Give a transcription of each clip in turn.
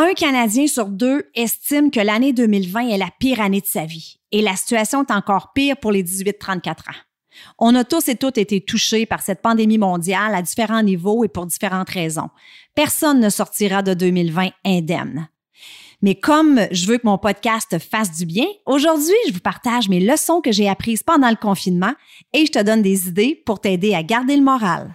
Un Canadien sur deux estime que l'année 2020 est la pire année de sa vie. Et la situation est encore pire pour les 18-34 ans. On a tous et toutes été touchés par cette pandémie mondiale à différents niveaux et pour différentes raisons. Personne ne sortira de 2020 indemne. Mais comme je veux que mon podcast fasse du bien, aujourd'hui, je vous partage mes leçons que j'ai apprises pendant le confinement et je te donne des idées pour t'aider à garder le moral.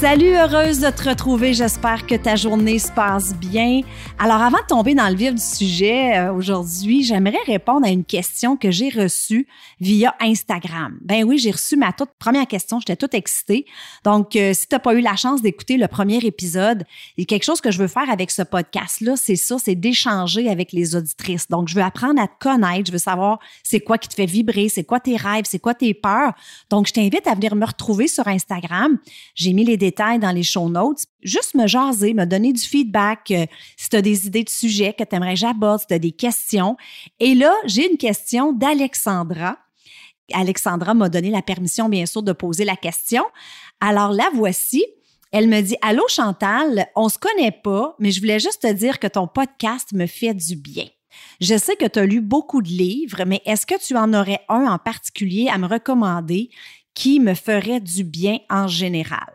Salut, heureuse de te retrouver. J'espère que ta journée se passe bien. Alors, avant de tomber dans le vif du sujet euh, aujourd'hui, j'aimerais répondre à une question que j'ai reçue via Instagram. Ben oui, j'ai reçu ma toute première question. J'étais toute excitée. Donc, euh, si tu n'as pas eu la chance d'écouter le premier épisode, il y a quelque chose que je veux faire avec ce podcast-là, c'est ça, c'est d'échanger avec les auditrices. Donc, je veux apprendre à te connaître. Je veux savoir c'est quoi qui te fait vibrer, c'est quoi tes rêves, c'est quoi tes peurs. Donc, je t'invite à venir me retrouver sur Instagram. J'ai mis les dans les show notes. Juste me jaser, me donner du feedback, euh, si tu as des idées de sujets que tu aimerais que j'aborde, si tu as des questions. Et là, j'ai une question d'Alexandra. Alexandra m'a donné la permission, bien sûr, de poser la question. Alors la voici. Elle me dit Allô Chantal, on se connaît pas, mais je voulais juste te dire que ton podcast me fait du bien. Je sais que tu as lu beaucoup de livres, mais est-ce que tu en aurais un en particulier à me recommander qui me ferait du bien en général?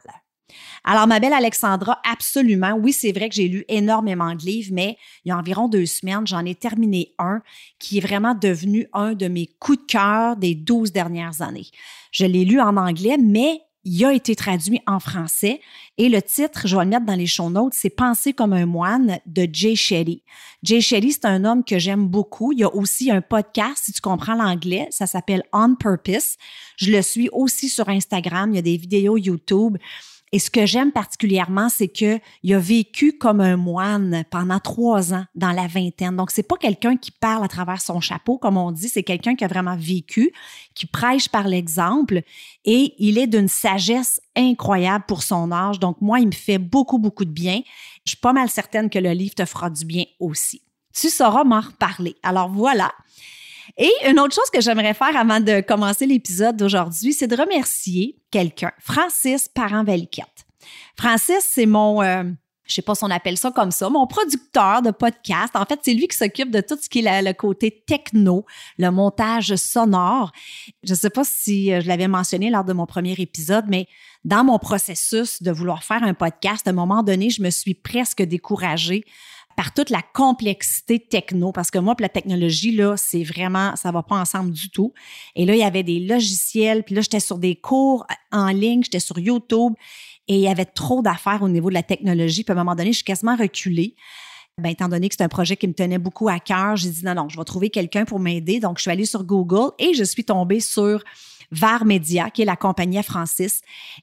Alors, ma belle Alexandra, absolument. Oui, c'est vrai que j'ai lu énormément de livres, mais il y a environ deux semaines, j'en ai terminé un qui est vraiment devenu un de mes coups de cœur des douze dernières années. Je l'ai lu en anglais, mais il a été traduit en français et le titre, je vais le mettre dans les show notes, c'est Penser comme un moine de Jay Shetty. Jay Shetty, c'est un homme que j'aime beaucoup. Il y a aussi un podcast, si tu comprends l'anglais, ça s'appelle On Purpose. Je le suis aussi sur Instagram, il y a des vidéos YouTube. Et ce que j'aime particulièrement, c'est qu'il a vécu comme un moine pendant trois ans dans la vingtaine. Donc, c'est pas quelqu'un qui parle à travers son chapeau, comme on dit, c'est quelqu'un qui a vraiment vécu, qui prêche par l'exemple et il est d'une sagesse incroyable pour son âge. Donc, moi, il me fait beaucoup, beaucoup de bien. Je suis pas mal certaine que le livre te fera du bien aussi. Tu sauras m'en reparler. Alors voilà. Et une autre chose que j'aimerais faire avant de commencer l'épisode d'aujourd'hui, c'est de remercier quelqu'un, Francis Parent-Valiquette. Francis, c'est mon, euh, je sais pas si on appelle ça comme ça, mon producteur de podcast. En fait, c'est lui qui s'occupe de tout ce qui est le côté techno, le montage sonore. Je sais pas si euh, je l'avais mentionné lors de mon premier épisode, mais dans mon processus de vouloir faire un podcast, à un moment donné, je me suis presque découragée par toute la complexité techno, parce que moi, la technologie, là, c'est vraiment, ça va pas ensemble du tout. Et là, il y avait des logiciels, puis là, j'étais sur des cours en ligne, j'étais sur YouTube, et il y avait trop d'affaires au niveau de la technologie. Puis à un moment donné, je suis quasiment reculée. Ben, étant donné que c'est un projet qui me tenait beaucoup à cœur, j'ai dit non, non, je vais trouver quelqu'un pour m'aider. Donc, je suis allée sur Google et je suis tombée sur VAR Media, qui est la compagnie Francis.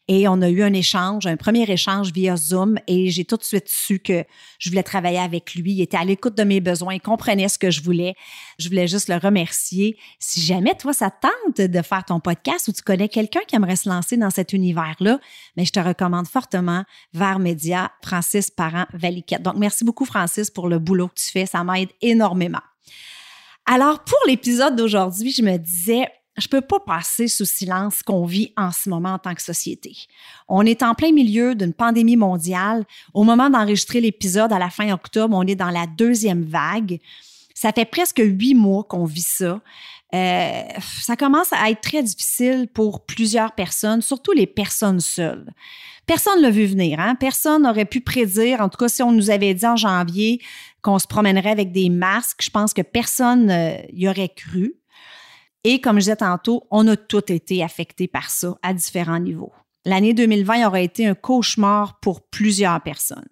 Et on a eu un échange, un premier échange via Zoom et j'ai tout de suite su que je voulais travailler avec lui. Il était à l'écoute de mes besoins, il comprenait ce que je voulais. Je voulais juste le remercier. Si jamais toi, ça tente de faire ton podcast ou tu connais quelqu'un qui aimerait se lancer dans cet univers-là, mais je te recommande fortement VAR Media, Francis Parent Valiquette. Donc, merci beaucoup, Francis, pour le boulot que tu fais. Ça m'aide énormément. Alors, pour l'épisode d'aujourd'hui, je me disais, je peux pas passer sous silence ce qu'on vit en ce moment en tant que société. On est en plein milieu d'une pandémie mondiale. Au moment d'enregistrer l'épisode à la fin octobre, on est dans la deuxième vague. Ça fait presque huit mois qu'on vit ça. euh, ça commence à être très difficile pour plusieurs personnes, surtout les personnes seules. Personne ne l'a vu venir. Hein? Personne n'aurait pu prédire, en tout cas si on nous avait dit en janvier qu'on se promènerait avec des masques, je pense que personne n'y aurait cru. Et comme je disais tantôt, on a tous été affectés par ça à différents niveaux. L'année 2020 aurait été un cauchemar pour plusieurs personnes.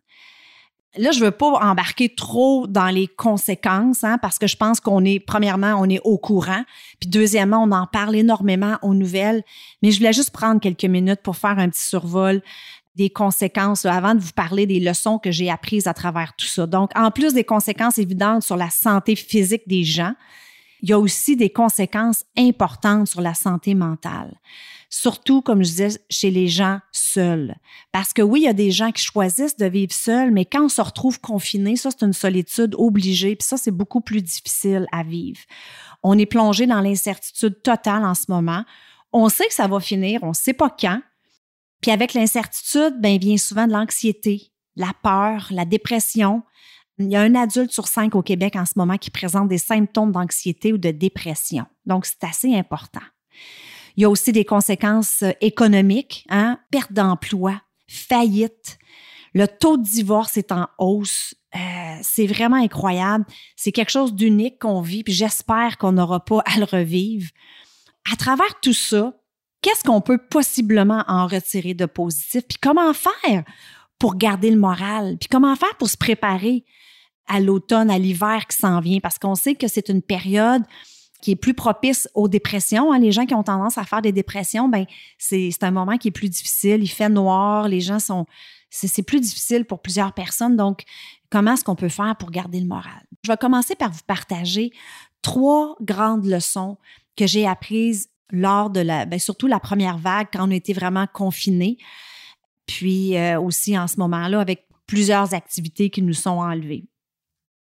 Là, je veux pas embarquer trop dans les conséquences, hein, parce que je pense qu'on est, premièrement, on est au courant, puis deuxièmement, on en parle énormément aux nouvelles, mais je voulais juste prendre quelques minutes pour faire un petit survol des conséquences avant de vous parler des leçons que j'ai apprises à travers tout ça. Donc, en plus des conséquences évidentes sur la santé physique des gens, il y a aussi des conséquences importantes sur la santé mentale. Surtout, comme je disais, chez les gens seuls. Parce que oui, il y a des gens qui choisissent de vivre seuls, mais quand on se retrouve confiné, ça, c'est une solitude obligée, puis ça, c'est beaucoup plus difficile à vivre. On est plongé dans l'incertitude totale en ce moment. On sait que ça va finir, on ne sait pas quand. Puis avec l'incertitude, ben, vient souvent de l'anxiété, la peur, la dépression, il y a un adulte sur cinq au Québec en ce moment qui présente des symptômes d'anxiété ou de dépression. Donc, c'est assez important. Il y a aussi des conséquences euh, économiques, hein? perte d'emploi, faillite. Le taux de divorce est en hausse. Euh, c'est vraiment incroyable. C'est quelque chose d'unique qu'on vit, puis j'espère qu'on n'aura pas à le revivre. À travers tout ça, qu'est-ce qu'on peut possiblement en retirer de positif? Puis comment faire pour garder le moral? Puis comment faire pour se préparer? à l'automne, à l'hiver qui s'en vient, parce qu'on sait que c'est une période qui est plus propice aux dépressions. Hein. Les gens qui ont tendance à faire des dépressions, ben c'est un moment qui est plus difficile. Il fait noir, les gens sont... C'est plus difficile pour plusieurs personnes. Donc, comment est-ce qu'on peut faire pour garder le moral? Je vais commencer par vous partager trois grandes leçons que j'ai apprises lors de la, ben surtout la première vague, quand on était vraiment confinés, puis euh, aussi en ce moment-là avec plusieurs activités qui nous sont enlevées.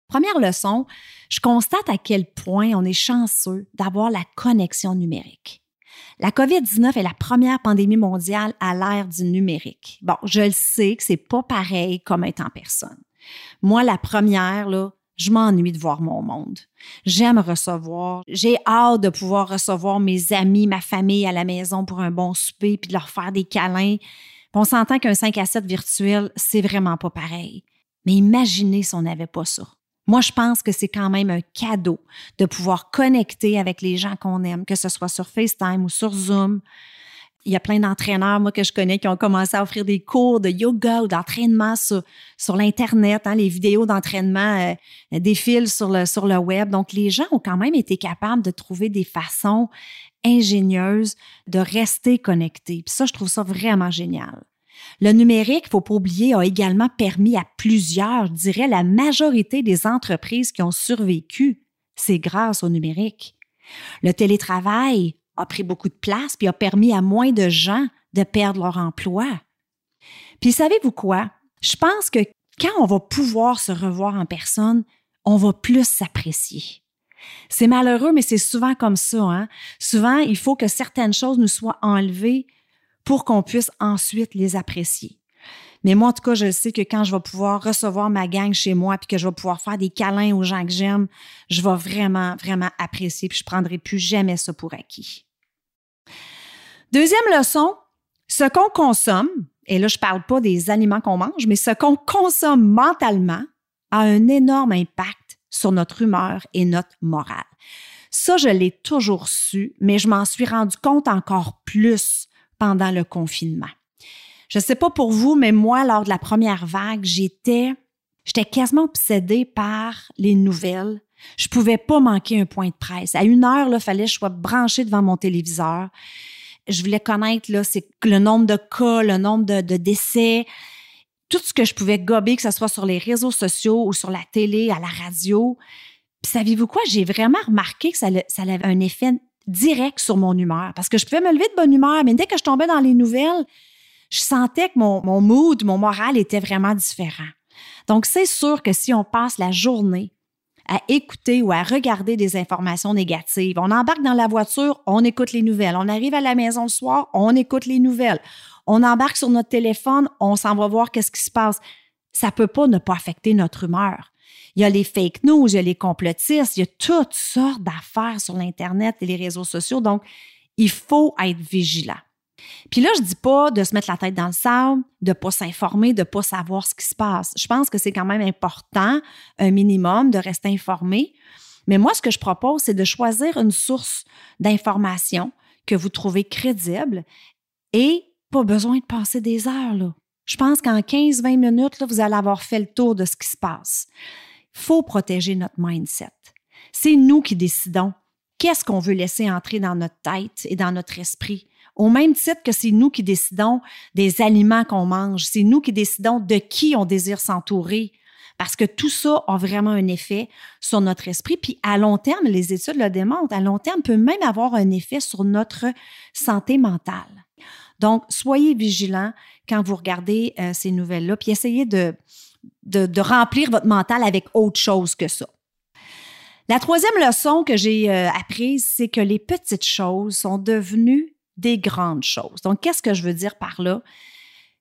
Première leçon, je constate à quel point on est chanceux d'avoir la connexion numérique. La COVID-19 est la première pandémie mondiale à l'ère du numérique. Bon, je le sais que c'est pas pareil comme être en personne. Moi, la première, là, je m'ennuie de voir mon monde. J'aime recevoir. J'ai hâte de pouvoir recevoir mes amis, ma famille à la maison pour un bon souper puis de leur faire des câlins. On s'entend qu'un 5 à 7 virtuel, c'est vraiment pas pareil. Mais imaginez si on n'avait pas ça. Moi, je pense que c'est quand même un cadeau de pouvoir connecter avec les gens qu'on aime, que ce soit sur FaceTime ou sur Zoom. Il y a plein d'entraîneurs, moi, que je connais, qui ont commencé à offrir des cours de yoga ou d'entraînement sur, sur l'Internet. Hein, les vidéos d'entraînement euh, défilent sur le, sur le web. Donc, les gens ont quand même été capables de trouver des façons ingénieuses de rester connectés. Puis ça, je trouve ça vraiment génial. Le numérique, il faut pas oublier, a également permis à plusieurs, je dirais la majorité des entreprises qui ont survécu, c'est grâce au numérique. Le télétravail a pris beaucoup de place puis a permis à moins de gens de perdre leur emploi. Puis savez-vous quoi? Je pense que quand on va pouvoir se revoir en personne, on va plus s'apprécier. C'est malheureux, mais c'est souvent comme ça. Hein? Souvent, il faut que certaines choses nous soient enlevées pour qu'on puisse ensuite les apprécier. Mais moi, en tout cas, je sais que quand je vais pouvoir recevoir ma gang chez moi puis que je vais pouvoir faire des câlins aux gens que j'aime, je vais vraiment, vraiment apprécier puis je prendrai plus jamais ça pour acquis. Deuxième leçon, ce qu'on consomme, et là, je parle pas des aliments qu'on mange, mais ce qu'on consomme mentalement a un énorme impact sur notre humeur et notre morale. Ça, je l'ai toujours su, mais je m'en suis rendu compte encore plus pendant le confinement. Je ne sais pas pour vous, mais moi, lors de la première vague, j'étais, j'étais quasiment obsédée par les nouvelles. Je pouvais pas manquer un point de presse. À une heure, il fallait que je sois branchée devant mon téléviseur. Je voulais connaître le nombre de cas, le nombre de, décès, tout ce que je pouvais gober, que ce soit sur les réseaux sociaux ou sur la télé, à la radio. Puis savez-vous quoi? J'ai vraiment remarqué que ça, avait un effet direct sur mon humeur parce que je pouvais me lever de bonne humeur, mais dès que je tombais dans les nouvelles, je sentais que mon mood, mon moral était vraiment différent. Donc, c'est sûr que si on passe la journée à écouter ou à regarder des informations négatives, on embarque dans la voiture, on écoute les nouvelles. On arrive à la maison le soir, on écoute les nouvelles. On embarque sur notre téléphone, on s'en va voir qu'est-ce qui se passe. Ça peut pas ne pas affecter notre humeur. Il y a les fake news, il y a les complotistes, il y a toutes sortes d'affaires sur l'Internet et les réseaux sociaux. Donc, il faut être vigilant. Puis là, je dis pas de se mettre la tête dans le sable, de pas s'informer, de pas savoir ce qui se passe. Je pense que c'est quand même important, un minimum, de rester informé. Mais moi, ce que je propose, c'est de choisir une source d'information que vous trouvez crédible et pas besoin de passer des heures. Là. Je pense qu'en 15-20 minutes, là, vous allez avoir fait le tour de ce qui se passe. Il faut protéger notre mindset. C'est nous qui décidons qu'est-ce qu'on veut laisser entrer dans notre tête et dans notre esprit. Au même titre que c'est nous qui décidons des aliments qu'on mange, c'est nous qui décidons de qui on désire s'entourer, parce que tout ça a vraiment un effet sur notre esprit. Puis à long terme, les études le démontrent, à long terme peut même avoir un effet sur notre santé mentale. Donc, soyez vigilants quand vous regardez euh, ces nouvelles-là, puis essayez de, remplir votre mental avec autre chose que ça. La troisième leçon que j'ai euh, apprise, c'est que les petites choses sont devenues des grandes choses. Donc, qu'est-ce que je veux dire par là?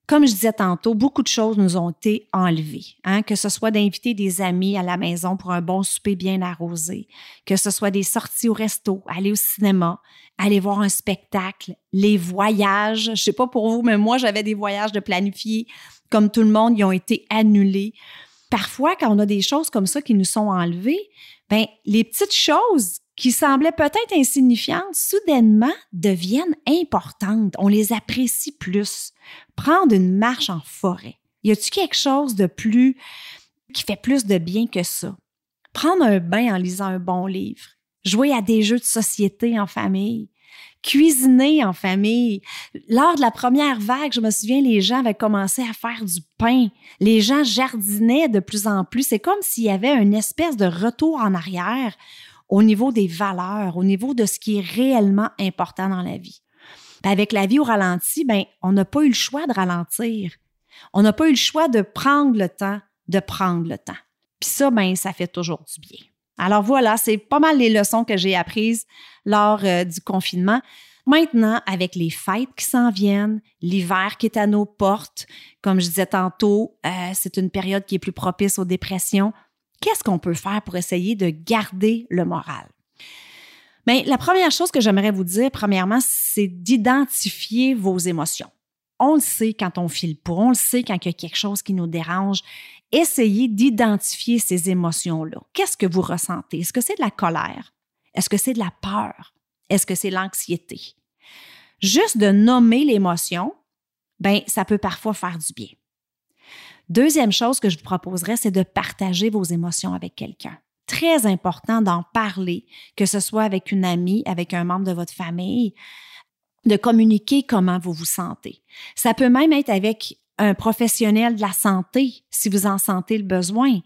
Comme je disais tantôt, beaucoup de choses nous ont été enlevées. Hein? Que ce soit d'inviter des amis à la maison pour un bon souper bien arrosé, que ce soit des sorties au resto, aller au cinéma, aller voir un spectacle, les voyages. Je sais pas pour vous, mais moi, j'avais des voyages de planifier. Comme tout le monde, ils ont été annulés. Parfois, quand on a des choses comme ça qui nous sont enlevées, ben les petites choses qui semblaient peut-être insignifiantes, soudainement deviennent importantes. On les apprécie plus. Prendre une marche en forêt. Y a-t-il quelque chose de plus qui fait plus de bien que ça? Prendre un bain en lisant un bon livre. Jouer à des jeux de société en famille. Cuisiner en famille. Lors de la première vague, je me souviens, les gens avaient commencé à faire du pain. Les gens jardinaient de plus en plus. C'est comme s'il y avait une espèce de retour en arrière au niveau des valeurs, au niveau de ce qui est réellement important dans la vie. avec la vie au ralenti, ben, on n'a pas eu le choix de ralentir. On n'a pas eu le choix de prendre le temps, de prendre le temps. Puis ça, ben, ça fait toujours du bien. Alors voilà, c'est pas mal les leçons que j'ai apprises lors euh, du confinement. Maintenant, avec les fêtes qui s'en viennent, l'hiver qui est à nos portes, comme je disais tantôt, euh, c'est une période qui est plus propice aux dépressions qu'est-ce qu'on peut faire pour essayer de garder le moral? Bien, la première chose que j'aimerais vous dire, premièrement, c'est d'identifier vos émotions. On le sait quand on file pour, on le sait quand il y a quelque chose qui nous dérange. Essayez d'identifier ces émotions-là. Qu'est-ce que vous ressentez? Est-ce que c'est de la colère? Est-ce que c'est de la peur? Est-ce que c'est l'anxiété? Juste de nommer l'émotion, ben ça peut parfois faire du bien. Deuxième chose que je vous proposerais, c'est de partager vos émotions avec quelqu'un. Très important d'en parler, que ce soit avec une amie, avec un membre de votre famille, de communiquer comment vous vous sentez. Ça peut même être avec un professionnel de la santé si vous en sentez le besoin.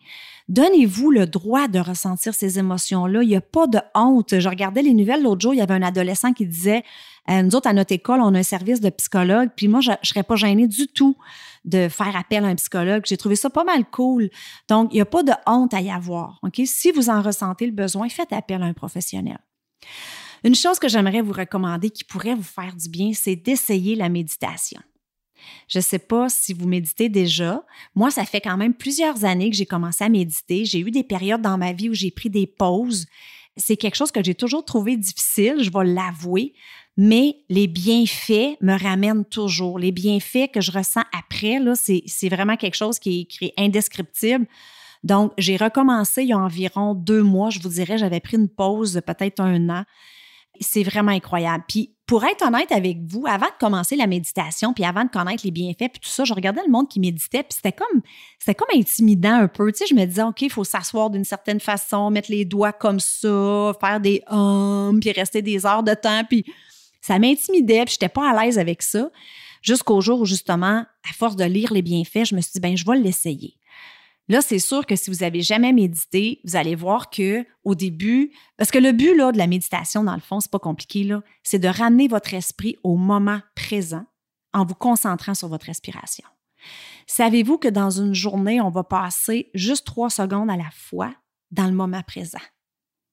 Donnez-vous le droit de ressentir ces émotions-là. Il n'y a pas de honte. Je regardais les nouvelles l'autre jour, il y avait un adolescent qui disait euh, Nous autres, à notre école, on a un service de psychologue, puis moi, je ne serais pas gênée du tout de faire appel à un psychologue. J'ai trouvé ça pas mal cool. Donc, il n'y a pas de honte à y avoir. OK? Si vous en ressentez le besoin, faites appel à un professionnel. Une chose que j'aimerais vous recommander qui pourrait vous faire du bien, c'est d'essayer la méditation. Je ne sais pas si vous méditez déjà. Moi, ça fait quand même plusieurs années que j'ai commencé à méditer. J'ai eu des périodes dans ma vie où j'ai pris des pauses. C'est quelque chose que j'ai toujours trouvé difficile, je vais l'avouer, mais les bienfaits me ramènent toujours. Les bienfaits que je ressens après, c'est, vraiment quelque chose qui est, indescriptible. Donc, j'ai recommencé il y a environ deux mois, je vous dirais, j'avais pris une pause peut-être un an. C'est vraiment incroyable. Puis, pour être honnête avec vous, avant de commencer la méditation, puis avant de connaître les bienfaits, puis tout ça, je regardais le monde qui méditait, puis c'était comme, c'était comme intimidant un peu. Tu sais, je me disais, OK, il faut s'asseoir d'une certaine façon, mettre les doigts comme ça, faire des hums, puis rester des heures de temps, puis ça m'intimidait, puis j'étais pas à l'aise avec ça. Jusqu'au jour où, justement, à force de lire les bienfaits, je me suis dit, ben, je vais l'essayer. Là, c'est sûr que si vous avez jamais médité, vous allez voir que au début, parce que le but là, de la méditation, dans le fond, c'est pas compliqué, c'est de ramener votre esprit au moment présent en vous concentrant sur votre respiration. Savez-vous que dans une journée, on va passer juste trois secondes à la fois dans le moment présent?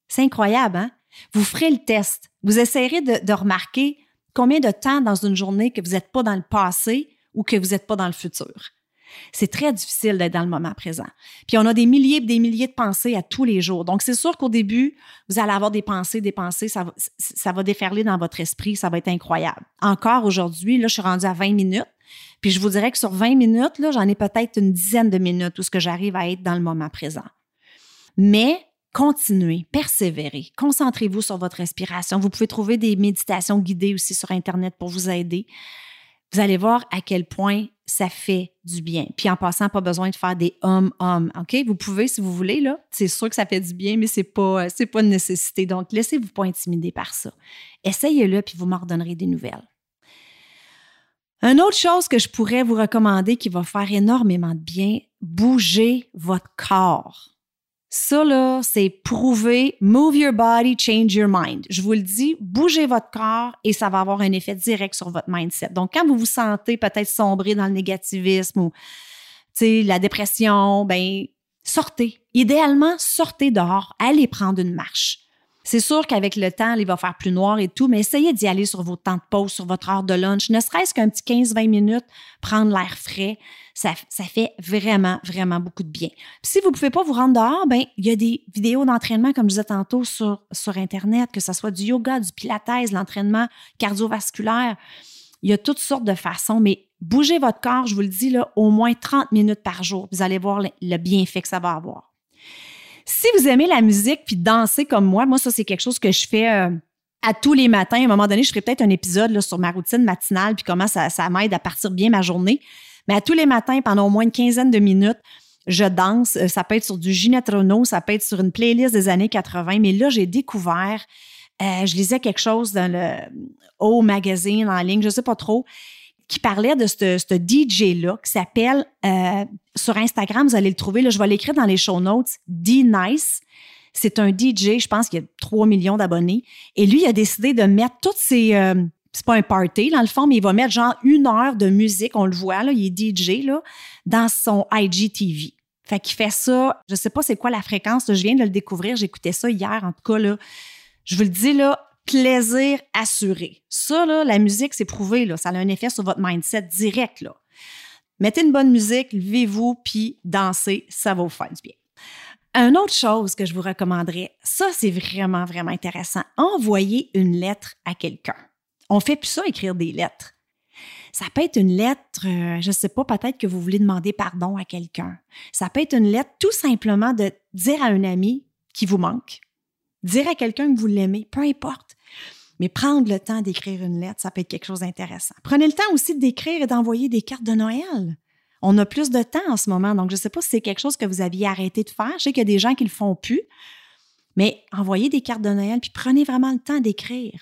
C'est incroyable, hein? Vous ferez le test. Vous essayerez de, remarquer combien de temps dans une journée que vous n'êtes pas dans le passé ou que vous n'êtes pas dans le futur. C'est très difficile d'être dans le moment présent. Puis on a des milliers et des milliers de pensées à tous les jours. Donc c'est sûr qu'au début, vous allez avoir des pensées, des pensées, ça va, déferler dans votre esprit, ça va être incroyable. Encore aujourd'hui, là, je suis rendue à 20 minutes. Puis je vous dirais que sur 20 minutes, là, j'en ai peut-être une dizaine de minutes où ce que j'arrive à être dans le moment présent. Mais continuez, persévérez, concentrez-vous sur votre respiration. Vous pouvez trouver des méditations guidées aussi sur Internet pour vous aider. Vous allez voir à quel point ça fait du bien. Puis en passant, pas besoin de faire des hommes-hommes, OK? Vous pouvez si vous voulez, là. C'est sûr que ça fait du bien, mais c'est pas, c'est pas une nécessité. Donc, laissez-vous pas intimider par ça. Essayez-le, puis vous m'en redonnerez des nouvelles. Une autre chose que je pourrais vous recommander qui va faire énormément de bien, bougez votre corps. Ça, là, c'est prouver move your body, change your mind. Je vous le dis, bougez votre corps et ça va avoir un effet direct sur votre mindset. Donc, quand vous vous sentez peut-être sombrer dans le négativisme ou, la dépression, ben, sortez. Idéalement, sortez dehors, allez prendre une marche. C'est sûr qu'avec le temps, il va faire plus noir et tout, mais essayez d'y aller sur vos temps de pause, sur votre heure de lunch, ne serait-ce qu'un petit 15-20 minutes, prendre l'air frais. Ça, fait vraiment, vraiment beaucoup de bien. si vous ne pouvez pas vous rendre dehors, ben, il y a des vidéos d'entraînement, comme je disais tantôt, sur, Internet, que ce soit du yoga, du pilates, l'entraînement cardiovasculaire. Il y a toutes sortes de façons, mais bougez votre corps, je vous le dis, au moins 30 minutes par jour. Vous allez voir le bienfait que ça va avoir. Si vous aimez la musique puis danser comme moi, moi, ça, c'est quelque chose que je fais euh, à tous les matins. À un moment donné, je ferai peut-être un épisode là, sur ma routine matinale puis comment ça, ça m'aide à partir bien ma journée. Mais à tous les matins, pendant au moins une quinzaine de minutes, je danse. Euh, ça peut être sur du Ginette Renault, ça peut être sur une playlist des années 80. Mais là, j'ai découvert, euh, je lisais quelque chose dans le O Magazine en ligne, je sais pas trop qui parlait de ce, DJ-là qui s'appelle, euh, sur Instagram, vous allez le trouver, là, je vais l'écrire dans les show notes, D-Nice. C'est un DJ, je pense qu'il y a 3 millions d'abonnés. Et lui, il a décidé de mettre toutes ses... Euh, c'est pas un party dans le fond, mais il va mettre genre une heure de musique, on le voit, là, il est DJ, là, dans son IGTV. Fait qu'il fait ça, je sais pas c'est quoi la fréquence, je viens de le découvrir, j'écoutais ça hier, en tout cas, là. Je vous le dis, là, plaisir assuré. Ça, là, la musique, c'est prouvé, là, ça a un effet sur votre mindset direct. Là. Mettez une bonne musique, levez-vous, puis dansez, ça va vous faire du bien. Une autre chose que je vous recommanderais, ça, c'est vraiment, vraiment intéressant. Envoyer une lettre à quelqu'un. On fait plus ça, écrire des lettres. Ça peut être une lettre, euh, je ne sais pas, peut-être que vous voulez demander pardon à quelqu'un. Ça peut être une lettre tout simplement de dire à un ami qui vous manque, dire à quelqu'un que vous l'aimez, peu importe. Mais prendre le temps d'écrire une lettre, ça peut être quelque chose d'intéressant. Prenez le temps aussi d'écrire et d'envoyer des cartes de Noël. On a plus de temps en ce moment, donc je ne sais pas si c'est quelque chose que vous aviez arrêté de faire. Je sais qu'il y a des gens qui le font plus, mais envoyez des cartes de Noël, puis prenez vraiment le temps d'écrire.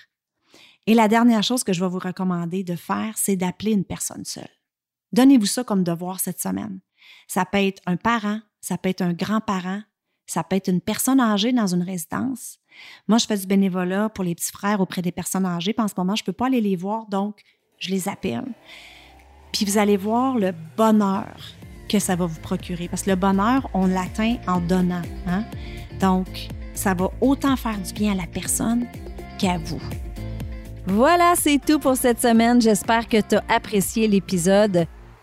Et la dernière chose que je vais vous recommander de faire, c'est d'appeler une personne seule. Donnez-vous ça comme devoir cette semaine. Ça peut être un parent, ça peut être un grand-parent, ça peut être une personne âgée dans une résidence. Moi, je fais du bénévolat pour les petits frères auprès des personnes âgées. Puis en ce moment, je ne peux pas aller les voir, donc je les appelle. Puis vous allez voir le bonheur que ça va vous procurer. Parce que le bonheur, on l'atteint en donnant. Hein? Donc, ça va autant faire du bien à la personne qu'à vous. Voilà, c'est tout pour cette semaine. J'espère que tu as apprécié l'épisode.